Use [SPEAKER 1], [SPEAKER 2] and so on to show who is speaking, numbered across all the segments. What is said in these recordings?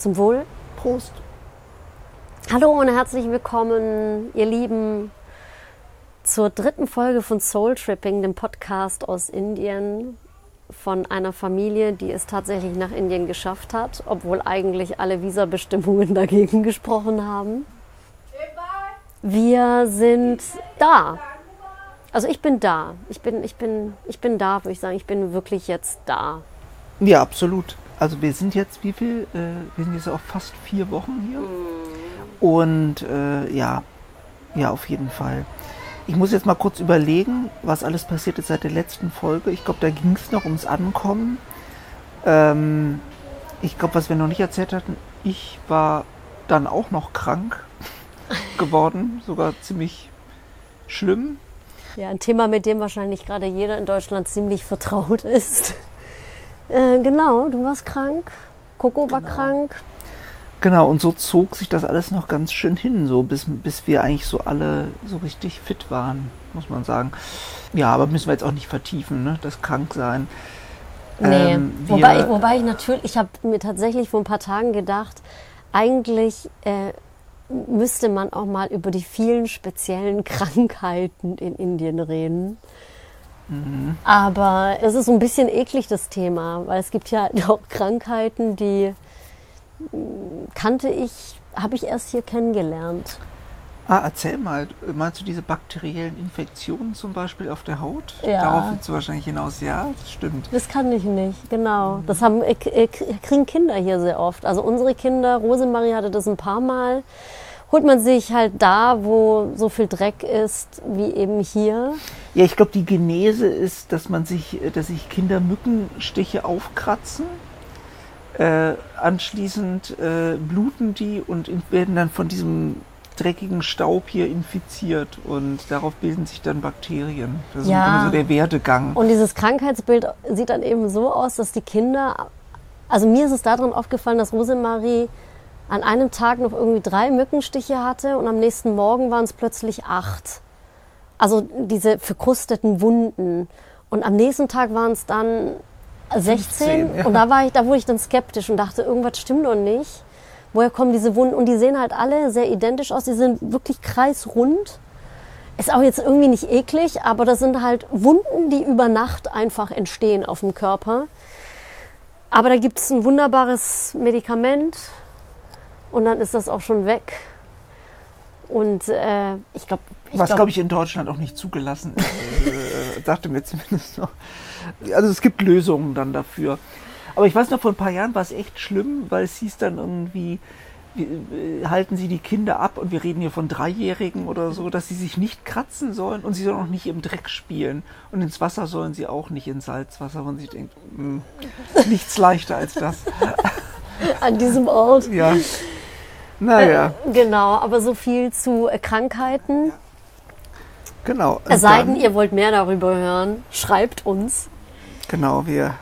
[SPEAKER 1] Zum Wohl.
[SPEAKER 2] Prost.
[SPEAKER 1] Hallo und herzlich willkommen, ihr Lieben, zur dritten Folge von Soul Tripping, dem Podcast aus Indien von einer Familie, die es tatsächlich nach Indien geschafft hat, obwohl eigentlich alle Visabestimmungen dagegen gesprochen haben. Wir sind da. Also ich bin da. Ich bin, ich bin, ich bin da, würde ich sagen. Ich bin wirklich jetzt da.
[SPEAKER 2] Ja, absolut. Also wir sind jetzt wie viel? Äh, wir sind jetzt auch fast vier Wochen hier. Und äh, ja, ja, auf jeden Fall. Ich muss jetzt mal kurz überlegen, was alles passiert ist seit der letzten Folge. Ich glaube, da ging es noch ums Ankommen. Ähm, ich glaube, was wir noch nicht erzählt hatten, ich war dann auch noch krank geworden, sogar ziemlich schlimm.
[SPEAKER 1] Ja, ein Thema, mit dem wahrscheinlich gerade jeder in Deutschland ziemlich vertraut ist. Äh, genau, du warst krank, Coco war krank.
[SPEAKER 2] Genau, und so zog sich das alles noch ganz schön hin, so bis, bis wir eigentlich so alle so richtig fit waren, muss man sagen. Ja, aber müssen wir jetzt auch nicht vertiefen, ne? Das Kranksein.
[SPEAKER 1] Nee,
[SPEAKER 2] Ähm,
[SPEAKER 1] wobei, ich, wobei ich natürlich, ich habe mir tatsächlich vor ein paar Tagen gedacht, eigentlich äh, müsste man auch mal über die vielen speziellen Krankheiten in Indien reden.
[SPEAKER 2] Mhm.
[SPEAKER 1] Aber es ist so ein bisschen eklig, das Thema, weil es gibt ja auch Krankheiten, die mh, kannte ich, habe ich erst hier kennengelernt.
[SPEAKER 2] Ah, erzähl mal, meinst du diese bakteriellen Infektionen zum Beispiel auf der Haut?
[SPEAKER 1] Ja.
[SPEAKER 2] Darauf willst du wahrscheinlich hinaus, ja, das stimmt.
[SPEAKER 1] Das kann ich nicht, genau. Das haben, äh, kriegen Kinder hier sehr oft. Also unsere Kinder, Rosemarie hatte das ein paar Mal. Holt man sich halt da, wo so viel Dreck ist, wie eben hier.
[SPEAKER 2] Ja, ich glaube, die Genese ist, dass man sich, dass sich Kinder Mückenstiche aufkratzen. Äh, anschließend äh, bluten die und werden dann von diesem dreckigen Staub hier infiziert und darauf bilden sich dann Bakterien. Das ist
[SPEAKER 1] Ja.
[SPEAKER 2] so der Werdegang.
[SPEAKER 1] Und dieses Krankheitsbild sieht dann eben so aus, dass die Kinder, also mir ist es darin aufgefallen, dass Rosemarie an einem Tag noch irgendwie drei Mückenstiche hatte und am nächsten Morgen waren es plötzlich acht. Also diese verkrusteten Wunden. Und am nächsten Tag waren es dann 16.
[SPEAKER 2] 15, ja.
[SPEAKER 1] Und da war ich, da wurde ich dann skeptisch und dachte, irgendwas stimmt doch nicht. Woher kommen diese Wunden? Und die sehen halt alle sehr identisch aus. Die sind wirklich kreisrund. Ist auch jetzt irgendwie nicht eklig, aber das sind halt Wunden, die über Nacht einfach entstehen auf dem Körper. Aber da gibt es ein wunderbares Medikament und dann ist das auch schon weg. Und äh, ich glaube,
[SPEAKER 2] Was,
[SPEAKER 1] glaub,
[SPEAKER 2] glaube ich, in Deutschland auch nicht zugelassen ist. äh, sagte mir zumindest noch. Also es gibt Lösungen dann dafür. Aber ich weiß noch, vor ein paar Jahren war es echt schlimm, weil es hieß dann irgendwie, äh, halten Sie die Kinder ab, und wir reden hier von Dreijährigen oder so, dass sie sich nicht kratzen sollen und sie sollen auch nicht im Dreck spielen. Und ins Wasser sollen sie auch nicht, ins Salzwasser, man sich denkt, hm, nichts leichter als das.
[SPEAKER 1] an diesem Ort.
[SPEAKER 2] Ja. Naja,
[SPEAKER 1] Genau, aber so viel zu äh, Krankheiten.
[SPEAKER 2] genau.
[SPEAKER 1] Es sei denn, ihr wollt mehr darüber hören, schreibt uns.
[SPEAKER 2] Genau, wir,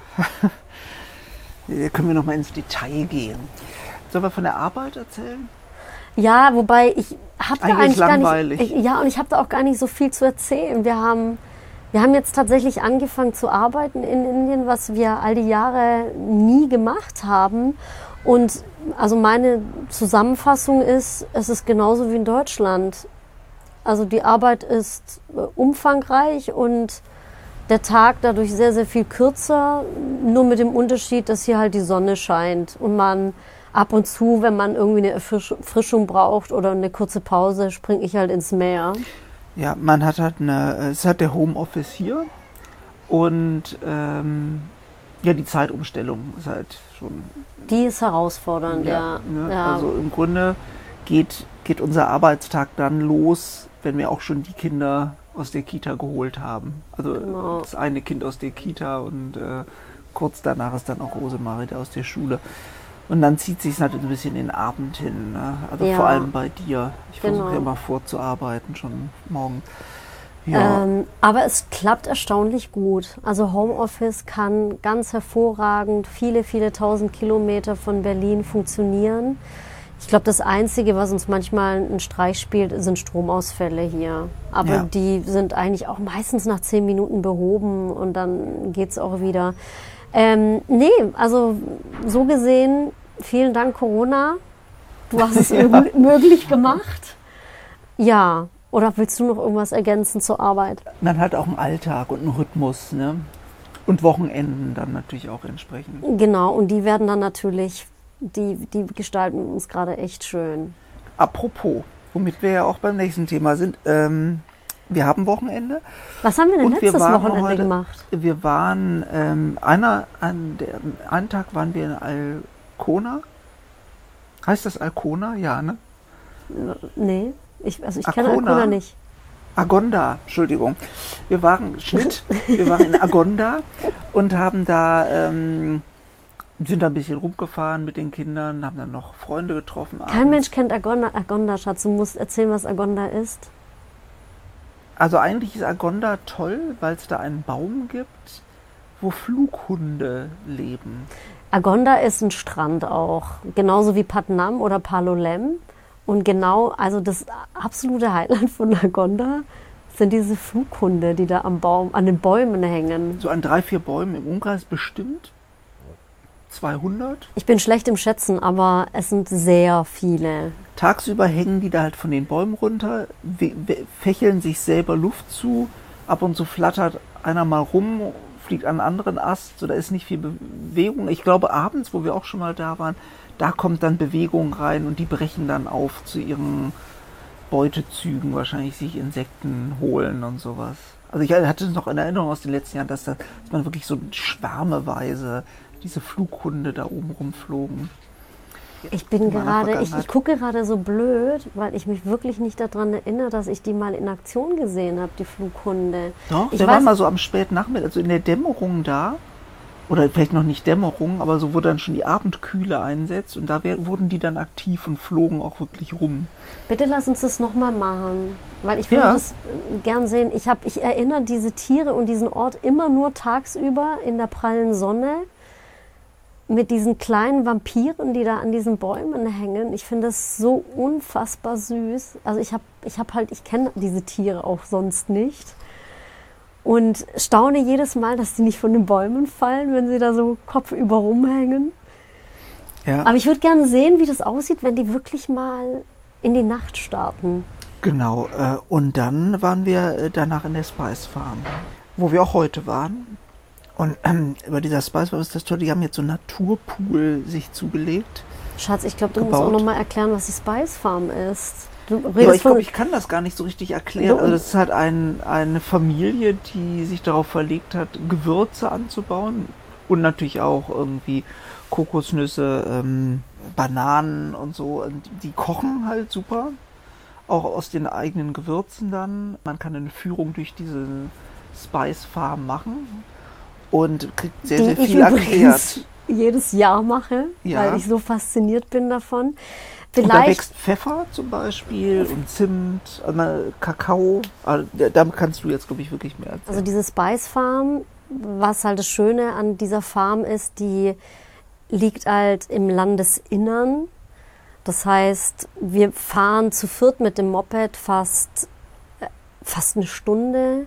[SPEAKER 2] können wir noch mal ins Detail gehen. Sollen wir von der Arbeit erzählen?
[SPEAKER 1] Ja, wobei ich habe da
[SPEAKER 2] Eigentlich
[SPEAKER 1] eigentlich gar
[SPEAKER 2] langweilig.
[SPEAKER 1] nicht. Ich, ja, und ich habe da auch gar nicht so viel zu erzählen. Wir haben, wir haben jetzt tatsächlich angefangen zu arbeiten in Indien, was wir all die Jahre nie gemacht haben. Und also meine Zusammenfassung ist, es ist genauso wie in Deutschland. Also die Arbeit ist äh, umfangreich und der Tag dadurch sehr, sehr viel kürzer, nur mit dem Unterschied, dass hier halt die Sonne scheint und man ab und zu, wenn man irgendwie eine Erfrisch- Erfrischung braucht oder eine kurze Pause, springe ich halt ins Meer.
[SPEAKER 2] Ja, man hat halt eine, es hat der Homeoffice hier und ähm, ja, die Zeitumstellung ist halt schon
[SPEAKER 1] Die ist herausfordernd, ja.
[SPEAKER 2] ne?
[SPEAKER 1] ja.
[SPEAKER 2] Also im Grunde geht, geht unser Arbeitstag dann los, wenn wir auch schon die Kinder aus der Kita geholt haben. Also
[SPEAKER 1] Genau.
[SPEAKER 2] das eine Kind aus der Kita und äh, kurz danach ist dann auch Rosemarie da aus der Schule. Und dann zieht sich halt ein bisschen in den Abend hin. Ne? Also
[SPEAKER 1] Ja.
[SPEAKER 2] vor allem bei dir. Ich versuche
[SPEAKER 1] Genau.
[SPEAKER 2] immer vorzuarbeiten, schon morgen. Ja,
[SPEAKER 1] Ähm, aber es klappt erstaunlich gut. Also Homeoffice kann ganz hervorragend viele, viele tausend Kilometer von Berlin funktionieren. Ich glaube, das Einzige, was uns manchmal einen Streich spielt, sind Stromausfälle hier. Aber
[SPEAKER 2] Ja.
[SPEAKER 1] die sind eigentlich auch meistens nach zehn Minuten behoben und dann geht's auch wieder. Ähm, nee, also so gesehen vielen Dank Corona. Du hast es ja. möglich gemacht. Ja, oder willst du noch irgendwas ergänzen zur Arbeit?
[SPEAKER 2] Man hat auch einen Alltag und einen Rhythmus, ne? Und Wochenenden dann natürlich auch entsprechend.
[SPEAKER 1] Genau, und die werden dann natürlich, die, die gestalten uns gerade echt schön.
[SPEAKER 2] Apropos, womit wir ja auch beim nächsten Thema sind, ähm, wir haben Wochenende.
[SPEAKER 1] Was haben wir denn letztes Wochenende heute, gemacht?
[SPEAKER 2] Wir waren, ähm, einer, an der, einen Tag waren wir in Alcona. Heißt das Alcona? Ja, ne?
[SPEAKER 1] Nee. Ich, also ich kenne Arcona nicht.
[SPEAKER 2] Agonda, Entschuldigung. Wir waren Schnitt, wir waren in Agonda und haben da ähm, sind da ein bisschen rumgefahren mit den Kindern, haben dann noch Freunde getroffen.
[SPEAKER 1] Kein abends. Mensch kennt Agonda, Agonda, Schatz. Du musst erzählen, was Agonda ist.
[SPEAKER 2] Also eigentlich ist Agonda toll, weil es da einen Baum gibt, wo Flughunde leben.
[SPEAKER 1] Agonda ist ein Strand auch, genauso wie Patnam oder Palolem. Und genau, also das absolute Highlight von Lagonda sind diese Flughunde, die da am Baum, an den Bäumen hängen.
[SPEAKER 2] So an drei, vier Bäumen im Umkreis bestimmt? 200?
[SPEAKER 1] Ich bin schlecht im Schätzen, aber es sind sehr viele.
[SPEAKER 2] Tagsüber hängen die da halt von den Bäumen runter, fächeln sich selber Luft zu, ab und zu flattert einer mal rum, fliegt an einen anderen Ast, so da ist nicht viel Bewegung. Ich glaube abends, wo wir auch schon mal da waren, da kommt dann Bewegung rein und die brechen dann auf zu ihren Beutezügen, wahrscheinlich sich Insekten holen und sowas. Also ich hatte es noch in Erinnerung aus den letzten Jahren, dass, da, dass man wirklich so schwärmeweise diese Flughunde da oben rumflogen.
[SPEAKER 1] Ich bin gerade, ich, ich gucke gerade so blöd, weil ich mich wirklich nicht daran erinnere, dass ich die mal in Aktion gesehen habe, die Flughunde.
[SPEAKER 2] Doch,
[SPEAKER 1] ich
[SPEAKER 2] der war mal so am späten Nachmittag, also in der Dämmerung da oder vielleicht noch nicht Dämmerung, aber so wo dann schon die Abendkühle einsetzt und da wurden die dann aktiv und flogen auch wirklich rum.
[SPEAKER 1] Bitte lass uns das nochmal machen, weil ich würde ja. das äh, gern sehen. Ich, hab, ich erinnere diese Tiere und diesen Ort immer nur tagsüber in der prallen Sonne mit diesen kleinen Vampiren, die da an diesen Bäumen hängen. Ich finde das so unfassbar süß. Also ich habe ich hab halt, ich kenne diese Tiere auch sonst nicht und staune jedes Mal, dass die nicht von den Bäumen fallen, wenn sie da so kopfüber rumhängen. Ja. Aber ich würde gerne sehen, wie das aussieht, wenn die wirklich mal in die Nacht starten.
[SPEAKER 2] Genau, äh, und dann waren wir äh, danach in der Spice Farm, wo wir auch heute waren. Und ähm, über dieser Spice Farm ist das toll, die haben jetzt so einen Naturpool sich zugelegt.
[SPEAKER 1] Schatz, ich glaube, du gebaut. musst auch nochmal erklären, was die Spice Farm ist.
[SPEAKER 2] Du ja, ich glaube, ich kann das gar nicht so richtig erklären. Also das ist halt ein, eine Familie, die sich darauf verlegt hat, Gewürze anzubauen und natürlich auch irgendwie Kokosnüsse, ähm, Bananen und so. Die kochen halt super, auch aus den eigenen Gewürzen dann. Man kann eine Führung durch diese Spice Farm machen und kriegt sehr, sehr viel erklärt.
[SPEAKER 1] Jedes Jahr mache, ja. weil ich so fasziniert bin davon.
[SPEAKER 2] Vielleicht. Und da wächst Pfeffer zum Beispiel und Zimt, also Kakao. Also, damit kannst du jetzt, glaube ich, wirklich mehr erzählen.
[SPEAKER 1] Also diese Spice Farm, was halt das Schöne an dieser Farm ist, die liegt halt im Landesinnern. Das heißt, wir fahren zu viert mit dem Moped fast, äh, fast eine Stunde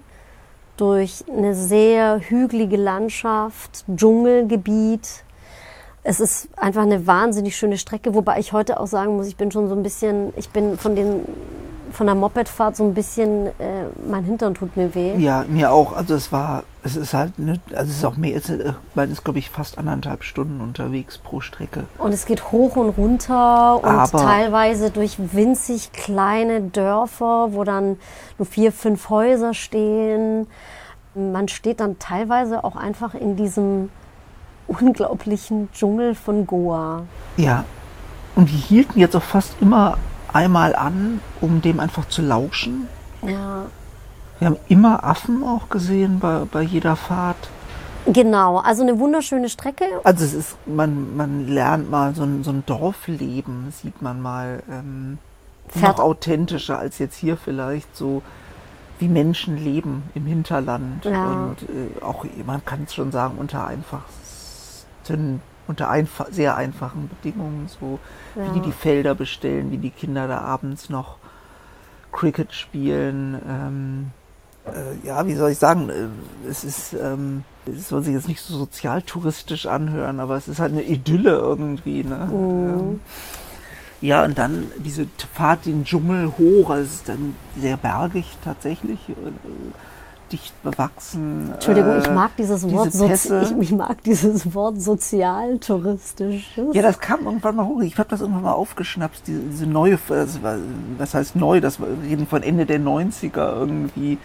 [SPEAKER 1] durch eine sehr hügelige Landschaft, Dschungelgebiet, es ist einfach eine wahnsinnig schöne Strecke, wobei ich heute auch sagen muss, ich bin schon so ein bisschen, ich bin von den von der Mopedfahrt so ein bisschen, äh, mein Hintern tut mir weh.
[SPEAKER 2] Ja, mir auch. Also es war, es ist halt, ne, also es ist auch mehr, es, man ist glaube ich fast anderthalb Stunden unterwegs pro Strecke.
[SPEAKER 1] Und es geht hoch und runter und Aber teilweise durch winzig kleine Dörfer, wo dann nur vier, fünf Häuser stehen. Man steht dann teilweise auch einfach in diesem unglaublichen Dschungel von Goa.
[SPEAKER 2] Ja, und die hielten jetzt auch fast immer einmal an, um dem einfach zu lauschen.
[SPEAKER 1] Ja.
[SPEAKER 2] Wir haben immer Affen auch gesehen bei, bei jeder Fahrt.
[SPEAKER 1] Genau, also eine wunderschöne Strecke.
[SPEAKER 2] Also es ist, man, man lernt mal so ein, so ein Dorfleben, sieht man mal ähm, noch authentischer als jetzt hier vielleicht so wie Menschen leben im Hinterland. Ja. Und äh, auch, man kann es schon sagen, unter einfach sind unter einfa sehr einfachen Bedingungen, so ja. wie die die Felder bestellen, wie die Kinder da abends noch Cricket spielen. Ähm, äh, ja, wie soll ich sagen, äh, es ist, ähm, es soll sich jetzt nicht so sozialtouristisch anhören, aber es ist halt eine Idylle irgendwie. Ne? Mhm. Ja, und dann diese Fahrt in den Dschungel hoch, also es ist dann sehr bergig tatsächlich. Äh, dicht bewachsen.
[SPEAKER 1] Entschuldigung, ich äh, mag dieses diese Wort, Pässe. ich, ich, mag dieses Wort sozialtouristisch.
[SPEAKER 2] Ja, das kam irgendwann mal hoch. Ich habe das irgendwann mal aufgeschnappt, diese, diese neue, was heißt neu, das war reden von Ende der 90er irgendwie,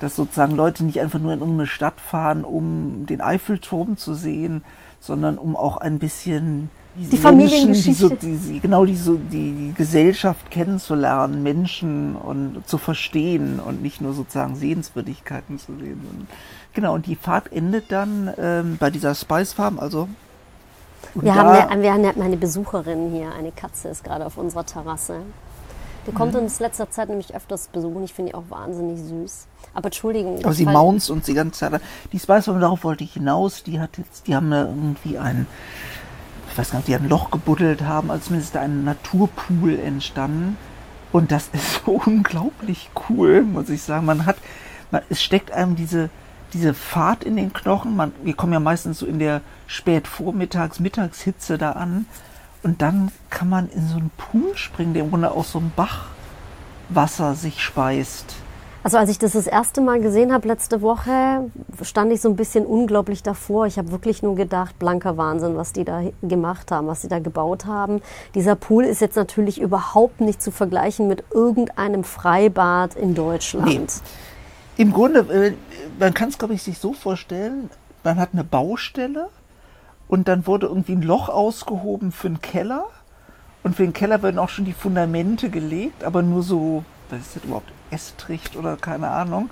[SPEAKER 2] dass sozusagen Leute nicht einfach nur in irgendeine Stadt fahren, um den Eiffelturm zu sehen, sondern um auch ein bisschen
[SPEAKER 1] die Familiengeschichte.
[SPEAKER 2] Menschen, die so, die, genau die, so, die, Gesellschaft kennenzulernen, Menschen und zu verstehen und nicht nur sozusagen Sehenswürdigkeiten zu sehen. Und, genau, und die Fahrt endet dann ähm, bei dieser Spice Farm, also
[SPEAKER 1] wir haben, eine, wir haben eine Besucherin hier, eine Katze ist gerade auf unserer Terrasse. Die kommt mhm. uns letzter Zeit nämlich öfters besuchen. Ich finde die auch wahnsinnig süß. Aber Entschuldigung.
[SPEAKER 2] Aber sie mounts uns die ganze Zeit. Die Spice Farm, darauf wollte ich hinaus, die hat jetzt, die haben irgendwie einen ich weiß gar nicht, die ein Loch gebuddelt haben, als zumindest ein Naturpool entstanden. Und das ist so unglaublich cool, muss ich sagen. Man hat, man, es steckt einem diese, diese Fahrt in den Knochen. Man, wir kommen ja meistens so in der Spätvormittags-, Mittagshitze da an. Und dann kann man in so einen Pool springen, der im Grunde aus so einem Bachwasser sich speist.
[SPEAKER 1] Also als ich das das erste Mal gesehen habe letzte Woche, stand ich so ein bisschen unglaublich davor. Ich habe wirklich nur gedacht, blanker Wahnsinn, was die da gemacht haben, was sie da gebaut haben. Dieser Pool ist jetzt natürlich überhaupt nicht zu vergleichen mit irgendeinem Freibad in Deutschland. Nee.
[SPEAKER 2] Im Grunde, äh, man kann es glaube ich sich so vorstellen, man hat eine Baustelle und dann wurde irgendwie ein Loch ausgehoben für einen Keller und für den Keller werden auch schon die Fundamente gelegt, aber nur so, was ist das überhaupt? Estricht oder keine Ahnung.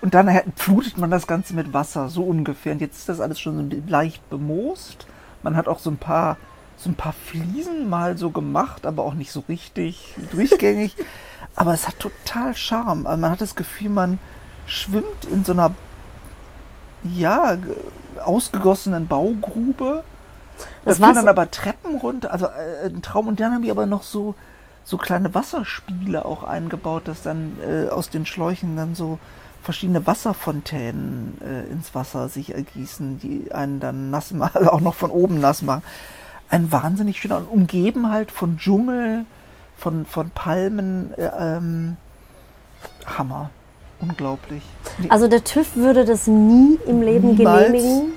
[SPEAKER 2] Und dann flutet man das Ganze mit Wasser, so ungefähr. Und jetzt ist das alles schon so leicht bemoost. Man hat auch so ein paar, so ein paar Fliesen mal so gemacht, aber auch nicht so richtig durchgängig. aber es hat total Charme. Also man hat das Gefühl, man schwimmt in so einer, ja, ausgegossenen Baugrube. Das da dann aber Treppen runter, also äh, ein Traum. Und dann haben die aber noch so, so kleine Wasserspiele auch eingebaut, dass dann äh, aus den Schläuchen dann so verschiedene Wasserfontänen äh, ins Wasser sich ergießen, die einen dann nass machen, auch noch von oben nass machen. Ein wahnsinnig schöner und umgeben halt von Dschungel, von, von Palmen, äh, ähm, Hammer. Unglaublich.
[SPEAKER 1] Also der TÜV würde das nie im Leben Niemals. genehmigen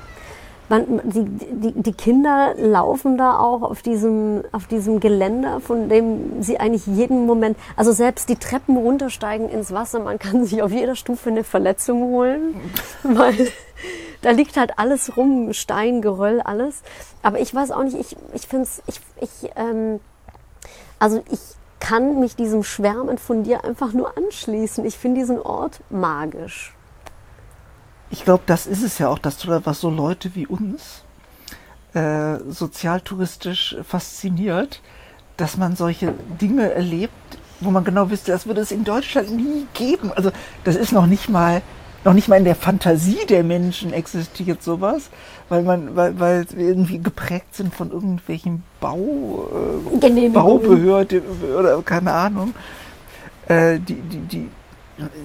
[SPEAKER 1] man, die, die, die Kinder laufen da auch auf diesem, auf diesem Geländer, von dem sie eigentlich jeden Moment, also selbst die Treppen runtersteigen ins Wasser, man kann sich auf jeder Stufe eine Verletzung holen, weil da liegt halt alles rum, Stein, Geröll, alles. Aber ich weiß auch nicht, ich, ich finde es, ich, ich, ähm, also ich kann mich diesem Schwärmen von dir einfach nur anschließen. Ich finde diesen Ort magisch
[SPEAKER 2] ich glaube, das ist es ja auch, das was so Leute wie uns äh, sozialtouristisch fasziniert, dass man solche Dinge erlebt, wo man genau wüsste, das würde es in Deutschland nie geben. Also das ist noch nicht mal noch nicht mal in der Fantasie der Menschen existiert sowas, weil man, weil, weil wir irgendwie geprägt sind von irgendwelchen Bau, äh, Baubehörde oder keine Ahnung. Äh, die, die, die,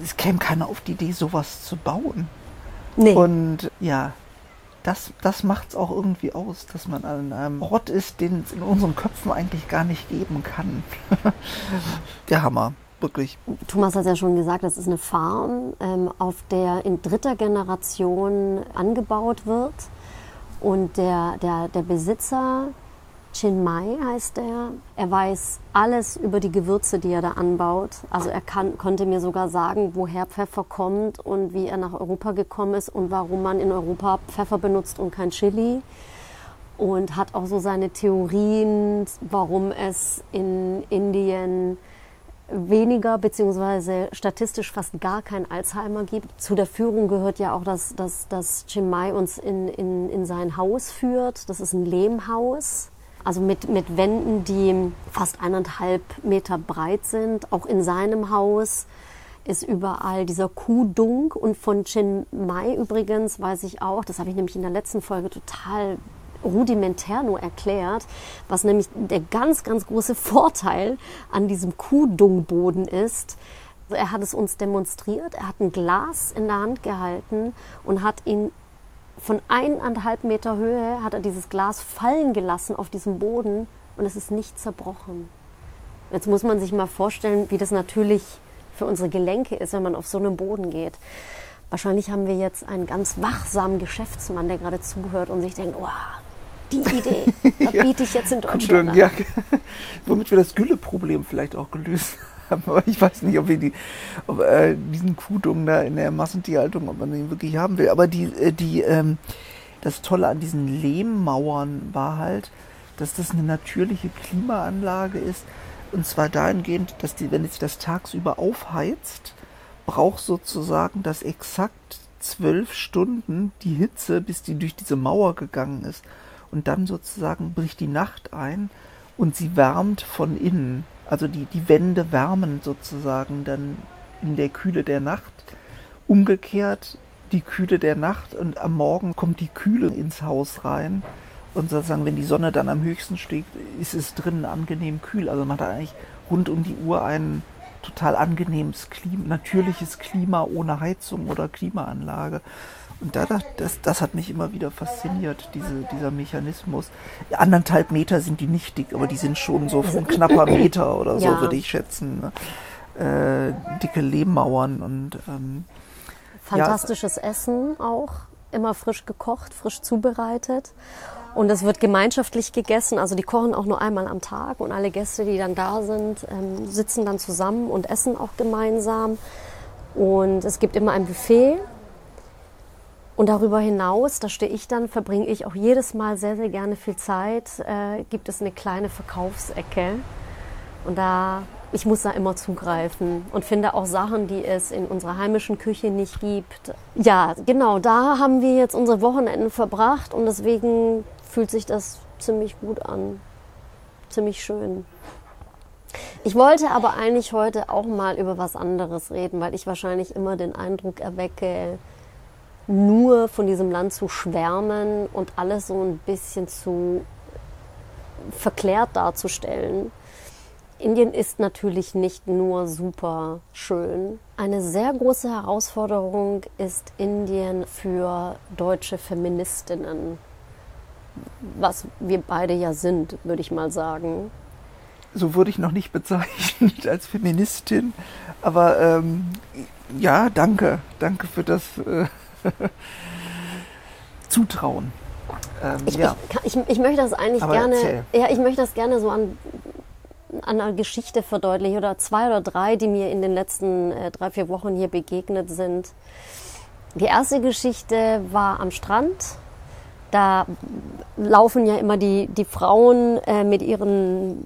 [SPEAKER 2] es käme keiner auf die Idee, sowas zu bauen. Nee. Und ja, das, das macht es auch irgendwie aus, dass man an einem Ort ist, den es in unseren Köpfen eigentlich gar nicht geben kann. Der Hammer, wirklich.
[SPEAKER 1] Thomas hat ja schon gesagt, das ist eine Farm, ähm, auf der in dritter Generation angebaut wird. Und der, der, der Besitzer Chin Mai heißt er. Er weiß alles über die Gewürze, die er da anbaut. Also er kann, konnte mir sogar sagen, woher Pfeffer kommt und wie er nach Europa gekommen ist und warum man in Europa Pfeffer benutzt und kein Chili. Und hat auch so seine Theorien, warum es in Indien weniger beziehungsweise statistisch fast gar kein Alzheimer gibt. Zu der Führung gehört ja auch, dass, dass, dass Chimay uns in, in, in sein Haus führt. Das ist ein Lehmhaus also mit, mit Wänden, die fast eineinhalb Meter breit sind. Auch in seinem Haus ist überall dieser Kuhdunk. Und von Chiang Mai übrigens weiß ich auch, das habe ich nämlich in der letzten Folge total rudimentär nur erklärt, was nämlich der ganz, ganz große Vorteil an diesem Kuhdungboden ist. Er hat es uns demonstriert, er hat ein Glas in der Hand gehalten und hat ihn von eineinhalb Meter Höhe, hat er dieses Glas fallen gelassen auf diesem Boden und es ist nicht zerbrochen. Jetzt muss man sich mal vorstellen, wie das natürlich für unsere Gelenke ist, wenn man auf so einem Boden geht. Wahrscheinlich haben wir jetzt einen ganz wachsamen Geschäftsmann, der gerade zuhört und sich denkt, oh, die Idee, da biete ich jetzt in Deutschland an. Ja.
[SPEAKER 2] Womit wir das Gülle-Problem vielleicht auch gelöst haben. Aber ich weiß nicht, ob wir die, ob, äh, diesen Kuhdung da in der Massentierhaltung, ob man den wirklich haben will. Aber die, äh, die, ähm, das Tolle an diesen Lehmmauern war halt, dass das eine natürliche Klimaanlage ist. Und zwar dahingehend, dass die, wenn sich das tagsüber aufheizt, braucht sozusagen das exakt zwölf Stunden die Hitze, bis die durch diese Mauer gegangen ist und dann sozusagen bricht die Nacht ein und sie wärmt von innen. Also die, die Wände wärmen sozusagen dann in der Kühle der Nacht. Umgekehrt die Kühle der Nacht und am Morgen kommt die Kühle ins Haus rein. Und sozusagen, wenn die Sonne dann am höchsten steht, ist es drinnen angenehm kühl. Also man hat eigentlich rund um die Uhr ein total angenehmes Klima, natürliches Klima ohne Heizung oder Klimaanlage. Und da, das, das hat mich immer wieder fasziniert, diese, dieser Mechanismus. Anderthalb Meter sind die nicht dick, aber die sind schon so von knapper Meter oder so, ja. würde ich schätzen. Ne? Äh, dicke Lehmmauern und ähm,
[SPEAKER 1] fantastisches ja, Essen auch, immer frisch gekocht, frisch zubereitet. Und es wird gemeinschaftlich gegessen, also die kochen auch nur einmal am Tag und alle Gäste, die dann da sind, ähm, sitzen dann zusammen und essen auch gemeinsam. Und es gibt immer ein Buffet und darüber hinaus, da stehe ich dann, verbringe ich auch jedes Mal sehr, sehr gerne viel Zeit, äh, gibt es eine kleine Verkaufsecke. Und da, ich muss da immer zugreifen und finde auch Sachen, die es in unserer heimischen Küche nicht gibt. Ja, genau, da haben wir jetzt unsere Wochenenden verbracht und deswegen fühlt sich das ziemlich gut an. Ziemlich schön. Ich wollte aber eigentlich heute auch mal über was anderes reden, weil ich wahrscheinlich immer den Eindruck erwecke, nur von diesem Land zu schwärmen und alles so ein bisschen zu verklärt darzustellen. Indien ist natürlich nicht nur super schön. Eine sehr große Herausforderung ist Indien für deutsche Feministinnen, was wir beide ja sind, würde ich mal sagen.
[SPEAKER 2] So wurde ich noch nicht bezeichnet als Feministin, aber ähm, ja, danke, danke für das. Äh zutrauen.
[SPEAKER 1] Ähm, ich, ja. ich, ich, ich, möchte das eigentlich Aber gerne, erzähl. ja, ich möchte das gerne so an, an einer Geschichte verdeutlichen oder zwei oder drei, die mir in den letzten äh, drei, vier Wochen hier begegnet sind. Die erste Geschichte war am Strand. Da laufen ja immer die, die Frauen äh, mit ihren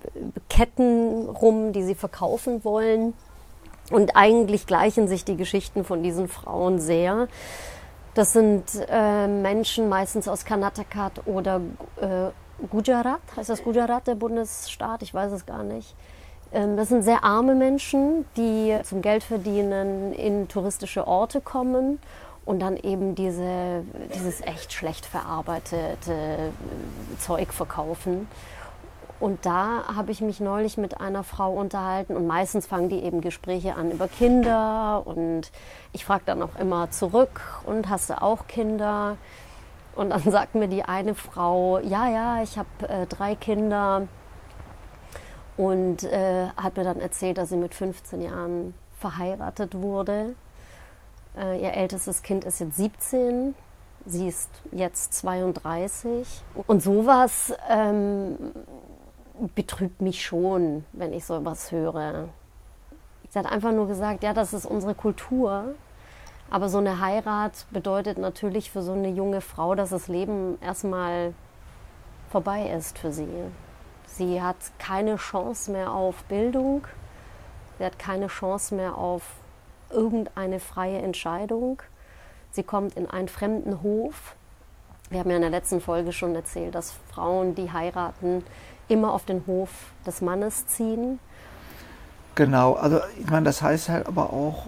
[SPEAKER 1] Ketten rum, die sie verkaufen wollen. Und eigentlich gleichen sich die Geschichten von diesen Frauen sehr. Das sind äh, Menschen meistens aus Karnataka oder äh, Gujarat. Heißt das Gujarat, der Bundesstaat? Ich weiß es gar nicht. Ähm, das sind sehr arme Menschen, die zum Geldverdienen in touristische Orte kommen und dann eben diese, dieses echt schlecht verarbeitete Zeug verkaufen. Und da habe ich mich neulich mit einer Frau unterhalten und meistens fangen die eben Gespräche an über Kinder und ich frage dann auch immer zurück und hast du auch Kinder? Und dann sagt mir die eine Frau, ja, ja, ich habe äh, drei Kinder und äh, hat mir dann erzählt, dass sie mit 15 Jahren verheiratet wurde. Äh, ihr ältestes Kind ist jetzt 17, sie ist jetzt 32 und sowas ähm, betrübt mich schon, wenn ich sowas höre. Sie hat einfach nur gesagt, ja, das ist unsere Kultur. Aber so eine Heirat bedeutet natürlich für so eine junge Frau, dass das Leben erstmal vorbei ist für sie. Sie hat keine Chance mehr auf Bildung. Sie hat keine Chance mehr auf irgendeine freie Entscheidung. Sie kommt in einen fremden Hof. Wir haben ja in der letzten Folge schon erzählt, dass Frauen, die heiraten, immer auf den Hof des Mannes ziehen.
[SPEAKER 2] Genau, also ich meine, das heißt halt aber auch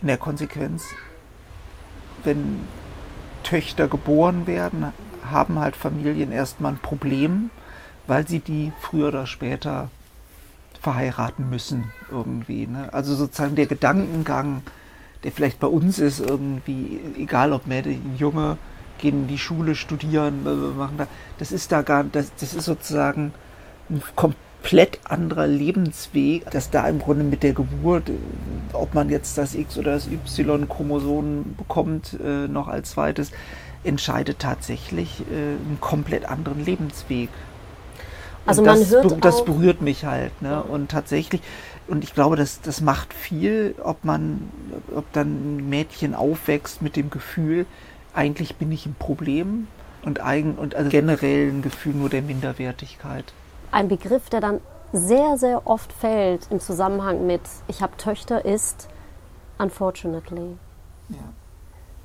[SPEAKER 2] in der Konsequenz, wenn Töchter geboren werden, haben halt Familien erstmal ein Problem, weil sie die früher oder später verheiraten müssen irgendwie. Ne? Also sozusagen der Gedankengang, der vielleicht bei uns ist, irgendwie, egal ob Mädchen, Junge, gehen in die Schule, studieren, äh, machen da, das ist da gar, das, das ist sozusagen ein komplett anderer Lebensweg, dass da im Grunde mit der Geburt, äh, ob man jetzt das X oder das Y-Chromosom bekommt, äh, noch als zweites, entscheidet tatsächlich äh, einen komplett anderen Lebensweg. Also man das, hört das berührt mich halt. Ne? Und tatsächlich, und ich glaube, das, das macht viel, ob man, ob dann ein Mädchen aufwächst mit dem Gefühl, eigentlich bin ich ein Problem und, eigen, und also generell ein Gefühl nur der Minderwertigkeit.
[SPEAKER 1] Ein Begriff, der dann sehr, sehr oft fällt im Zusammenhang mit ich habe Töchter ist unfortunately. Ja.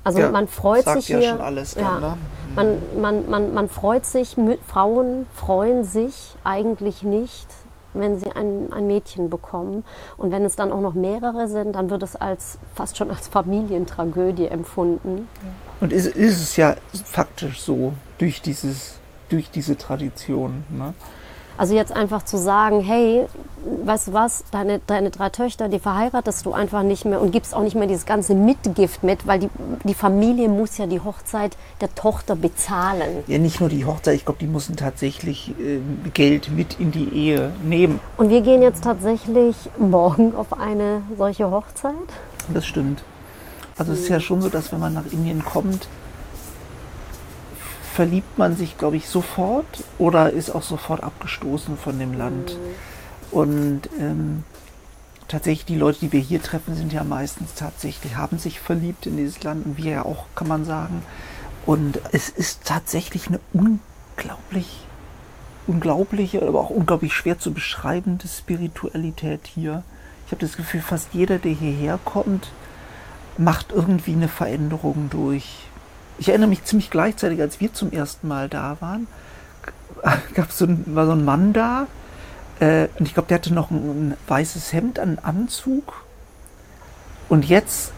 [SPEAKER 1] Also ja, man freut sagt sich ja hier. Schon alles dann, ja, ne? man, man, man, man freut sich, Frauen freuen sich eigentlich nicht, wenn sie ein, ein Mädchen bekommen. Und wenn es dann auch noch mehrere sind, dann wird es als fast schon als Familientragödie empfunden.
[SPEAKER 2] Und ist, ist es ja faktisch so durch dieses durch diese Tradition. Ne?
[SPEAKER 1] Also jetzt einfach zu sagen, hey, weißt du was, deine, deine drei Töchter, die verheiratest du einfach nicht mehr und gibst auch nicht mehr dieses ganze Mitgift mit, weil die, die Familie muss ja die Hochzeit der Tochter bezahlen.
[SPEAKER 2] Ja, nicht nur die Hochzeit, ich glaube, die müssen tatsächlich äh, Geld mit in die Ehe nehmen.
[SPEAKER 1] Und wir gehen jetzt tatsächlich morgen auf eine solche Hochzeit?
[SPEAKER 2] Das stimmt. Also es ist ja schon so, dass wenn man nach Indien kommt, verliebt man sich, glaube ich, sofort oder ist auch sofort abgestoßen von dem Land. Mhm. Und ähm, tatsächlich die Leute, die wir hier treffen, sind ja meistens tatsächlich, haben sich verliebt in dieses Land und wir ja auch, kann man sagen. Und es ist tatsächlich eine unglaublich, unglaubliche, aber auch unglaublich schwer zu beschreibende Spiritualität hier. Ich habe das Gefühl, fast jeder, der hierher kommt, macht irgendwie eine Veränderung durch. Ich erinnere mich ziemlich gleichzeitig, als wir zum ersten Mal da waren, gab so ein, war so ein Mann da äh, und ich glaube, der hatte noch ein, ein weißes Hemd, einen Anzug und jetzt,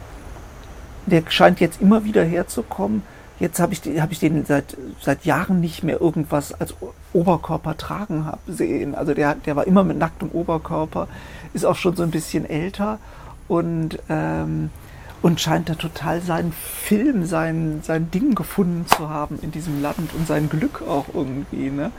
[SPEAKER 2] der scheint jetzt immer wieder herzukommen. Jetzt habe ich, hab ich den seit, seit Jahren nicht mehr irgendwas als Oberkörper tragen hab sehen. Also der, der war immer mit nacktem Oberkörper, ist auch schon so ein bisschen älter und ähm, und scheint da total seinen Film, sein, sein Ding gefunden zu haben in diesem Land und sein Glück auch irgendwie. Ne?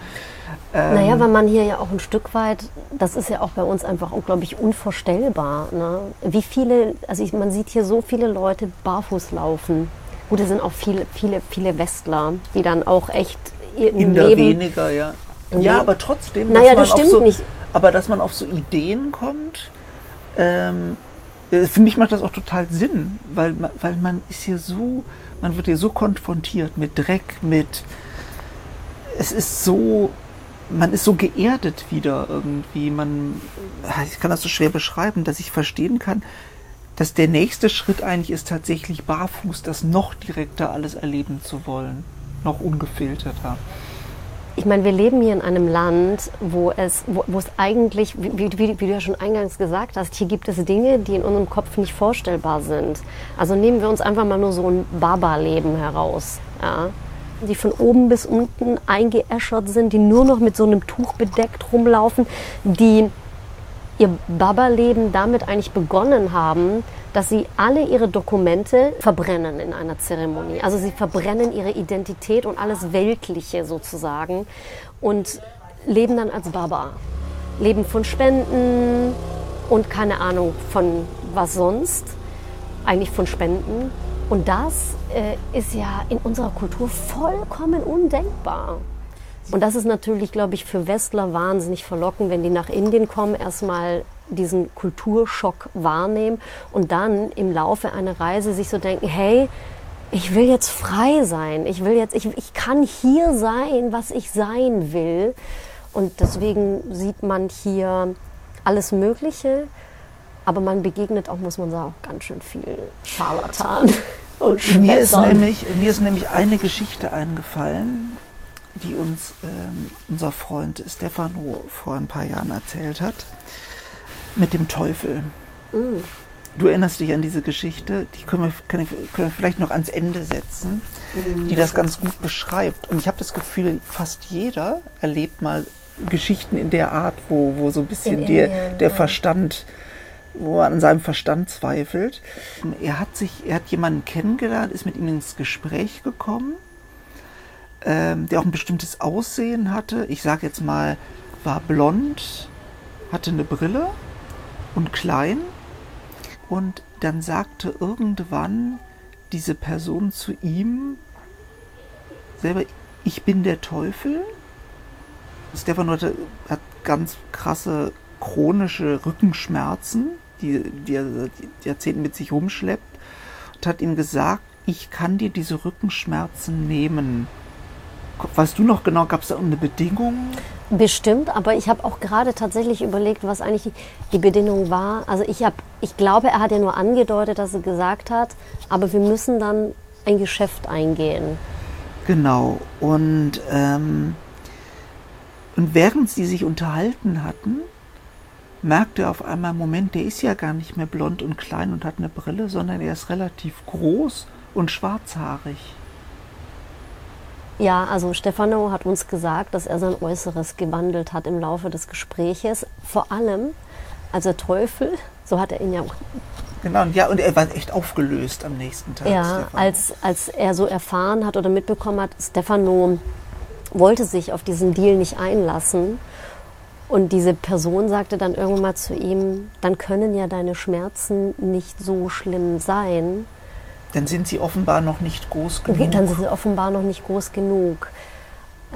[SPEAKER 1] Ähm, naja, weil man hier ja auch ein Stück weit, das ist ja auch bei uns einfach unglaublich unvorstellbar. Ne? Wie viele, also ich, man sieht hier so viele Leute barfuß laufen. Gut, es sind auch viele, viele, viele Westler, die dann auch echt
[SPEAKER 2] in der weniger, ja. Ja, aber trotzdem.
[SPEAKER 1] Naja, das stimmt
[SPEAKER 2] so,
[SPEAKER 1] nicht.
[SPEAKER 2] Aber dass man auf so Ideen kommt, ähm, äh, für mich macht das auch total Sinn, weil, weil man ist hier so, man wird hier so konfrontiert mit Dreck, mit, es ist so, man ist so geerdet wieder irgendwie, man, ich kann das so schwer beschreiben, dass ich verstehen kann, dass der nächste Schritt eigentlich ist tatsächlich barfuß, das noch direkter alles erleben zu wollen, noch ungefilterter
[SPEAKER 1] ich meine, wir leben hier in einem Land, wo es, wo, wo es eigentlich, wie, wie, wie, du ja schon eingangs gesagt hast, hier gibt es Dinge, die in unserem Kopf nicht vorstellbar sind. Also nehmen wir uns einfach mal nur so ein Baba-Leben heraus. Ja? die von oben bis unten eingeäschert sind, die nur noch mit so einem Tuch bedeckt rumlaufen, die ihr Baba-Leben damit eigentlich begonnen haben, dass sie alle ihre Dokumente verbrennen in einer Zeremonie. Also sie verbrennen ihre Identität und alles Weltliche sozusagen und leben dann als Baba. Leben von Spenden und keine Ahnung von was sonst. Eigentlich von Spenden. Und das äh, ist ja in unserer Kultur vollkommen undenkbar. Und das ist natürlich, glaube ich, für Westler wahnsinnig verlockend, wenn die nach Indien kommen, erstmal diesen Kulturschock wahrnehmen und dann im Laufe einer Reise sich so denken, hey, ich will jetzt frei sein, ich will jetzt, ich, ich kann hier sein, was ich sein will. Und deswegen sieht man hier alles Mögliche, aber man begegnet auch, muss man sagen, auch ganz schön viel Scharlatan.
[SPEAKER 2] Und mir ist, nämlich, mir ist nämlich eine Geschichte eingefallen, die uns ähm, unser Freund Stefano vor ein paar Jahren erzählt hat mit dem Teufel. Mm. Du erinnerst dich an diese Geschichte, die können wir, können wir vielleicht noch ans Ende setzen, mm. die das ganz gut beschreibt. Und ich habe das Gefühl, fast jeder erlebt mal Geschichten in der Art, wo, wo so ein bisschen
[SPEAKER 1] In
[SPEAKER 2] der, der
[SPEAKER 1] ja.
[SPEAKER 2] Verstand, wo man an seinem Verstand zweifelt. Er hat sich, er hat jemanden kennengelernt, ist mit ihm ins Gespräch gekommen, ähm, der auch ein bestimmtes Aussehen hatte. Ich sage jetzt mal, war blond, hatte eine Brille und klein. Und dann sagte irgendwann diese Person zu ihm selber, ich bin der Teufel. Stefan hatte, hat ganz krasse chronische Rückenschmerzen, die, die er seit Jahrzehnten mit sich rumschleppt, und hat ihm gesagt, ich kann dir diese Rückenschmerzen nehmen. Weißt du noch genau, gab es da eine Bedingung?
[SPEAKER 1] Bestimmt, aber ich habe auch gerade tatsächlich überlegt, was eigentlich die, die Bedingung war. Also ich habe, ich glaube, er hat ja nur angedeutet, dass er gesagt hat, aber wir müssen dann ein Geschäft eingehen.
[SPEAKER 2] Genau. Und, ähm, und während sie sich unterhalten hatten, merkte er auf einmal, Moment, der ist ja gar nicht mehr blond und klein und hat eine Brille, sondern er ist relativ groß und schwarzhaarig.
[SPEAKER 1] Ja, also Stefano hat uns gesagt, dass er sein Äußeres gewandelt hat im Laufe des Gespräches. Vor allem als der Teufel, so hat er ihn ja auch
[SPEAKER 2] Genau, und ja, und er war echt aufgelöst am nächsten Tag.
[SPEAKER 1] Ja, als, als er so erfahren hat oder mitbekommen hat, Stefano wollte sich auf diesen Deal nicht einlassen. Und diese Person sagte dann irgendwann mal zu ihm, dann können ja deine Schmerzen nicht so schlimm sein.
[SPEAKER 2] Dann sind sie offenbar noch nicht groß genug.
[SPEAKER 1] Dann sind sie offenbar noch nicht groß genug.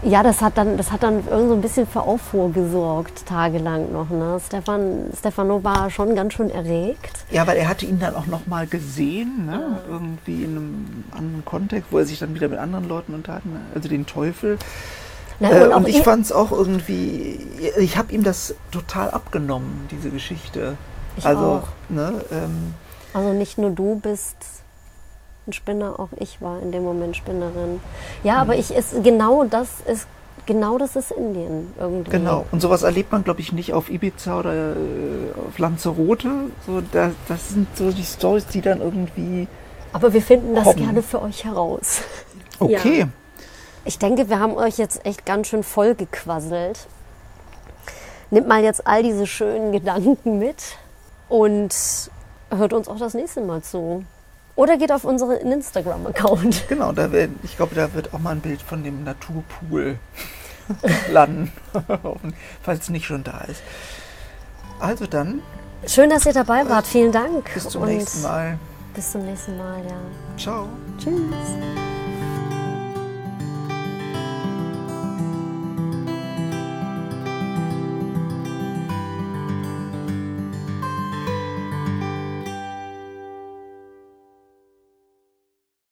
[SPEAKER 1] Ja, das hat dann, das hat dann irgendwie so ein bisschen für Aufruhr gesorgt, tagelang noch. Ne? Stefan, Stefano war schon ganz schön erregt.
[SPEAKER 2] Ja, weil er hatte ihn dann auch noch mal gesehen, ne? irgendwie in einem anderen Kontext, wo er sich dann wieder mit anderen Leuten unterhalten hat, also den Teufel.
[SPEAKER 1] Na,
[SPEAKER 2] Äh,
[SPEAKER 1] und auch
[SPEAKER 2] und ich fand es auch irgendwie, ich habe ihm das total abgenommen, diese Geschichte.
[SPEAKER 1] Ich
[SPEAKER 2] also,
[SPEAKER 1] auch.
[SPEAKER 2] ne, ähm,
[SPEAKER 1] Also nicht nur du bist ein Spinner, auch ich war in dem Moment Spinnerin. Ja, aber ich ist genau das ist genau das ist Indien irgendwie.
[SPEAKER 2] genau. Und sowas erlebt man, glaube ich, nicht auf Ibiza oder äh, auf Lanzarote. So, da, das sind so die Stories, die dann irgendwie.
[SPEAKER 1] Aber wir finden das
[SPEAKER 2] Kommen.
[SPEAKER 1] gerne für euch heraus.
[SPEAKER 2] Okay.
[SPEAKER 1] Ja. Ich denke, wir haben euch jetzt echt ganz schön voll gequasselt. Nehmt mal jetzt all diese schönen Gedanken mit und hört uns auch das nächste Mal zu. Oder geht auf unseren Instagram-Account.
[SPEAKER 2] Genau, da wird, ich glaube, da wird auch mal ein Bild von dem Naturpool landen, falls es nicht schon da ist. Also dann,
[SPEAKER 1] Schön, dass ihr dabei wart. Vielen Dank.
[SPEAKER 2] bis zum nächsten Mal.
[SPEAKER 1] Bis zum nächsten Mal, ja.
[SPEAKER 2] Ciao.
[SPEAKER 1] Tschüss.